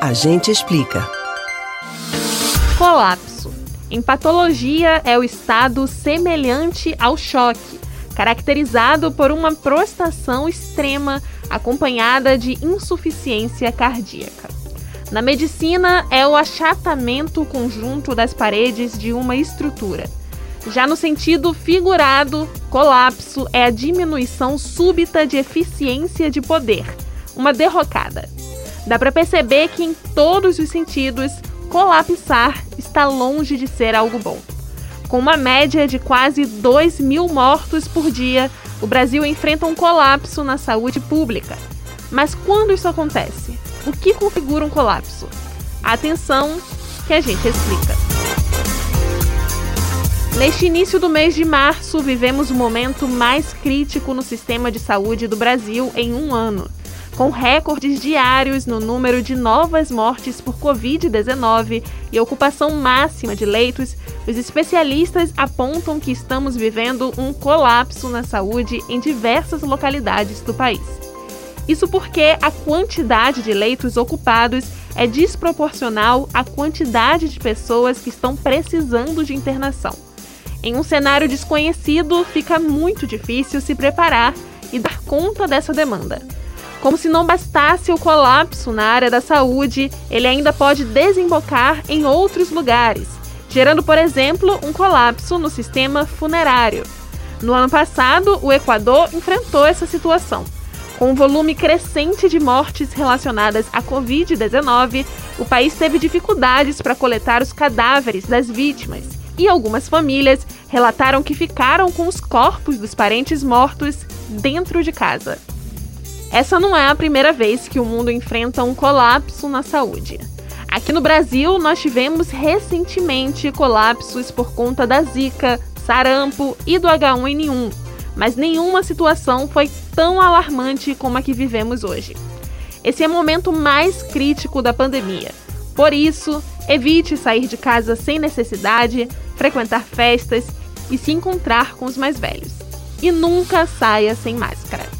A gente explica. Colapso. Em patologia, é o estado semelhante ao choque, caracterizado por uma prostração extrema acompanhada de insuficiência cardíaca. Na medicina, é o achatamento conjunto das paredes de uma estrutura. Já no sentido figurado, colapso é a diminuição súbita de eficiência de poder, uma derrocada. Dá para perceber que em todos os sentidos, colapsar está longe de ser algo bom. Com uma média de quase 2 mil mortos por dia, o Brasil enfrenta um colapso na saúde pública. Mas quando isso acontece? O que configura um colapso? Atenção, que a gente explica. Neste início do mês de março, vivemos o momento mais crítico no sistema de saúde do Brasil em um ano com recordes diários no número de novas mortes por Covid-19 e ocupação máxima de leitos, os especialistas apontam que estamos vivendo um colapso na saúde em diversas localidades do país. Isso porque a quantidade de leitos ocupados é desproporcional à quantidade de pessoas que estão precisando de internação. Em um cenário desconhecido, fica muito difícil se preparar e dar conta dessa demanda. Como se não bastasse o colapso na área da saúde, ele ainda pode desembocar em outros lugares, gerando, por exemplo, um colapso no sistema funerário. No ano passado, o Equador enfrentou essa situação. Com um volume crescente de mortes relacionadas à Covid-19, o país teve dificuldades para coletar os cadáveres das vítimas e algumas famílias relataram que ficaram com os corpos dos parentes mortos dentro de casa. Essa não é a primeira vez que o mundo enfrenta um colapso na saúde. Aqui no Brasil, nós tivemos recentemente colapsos por conta da Zika, sarampo e do H1N1, mas nenhuma situação foi tão alarmante como a que vivemos hoje. Esse é o momento mais crítico da pandemia. Por isso, evite sair de casa sem necessidade, frequentar festas e se encontrar com os mais velhos. E nunca saia sem máscara.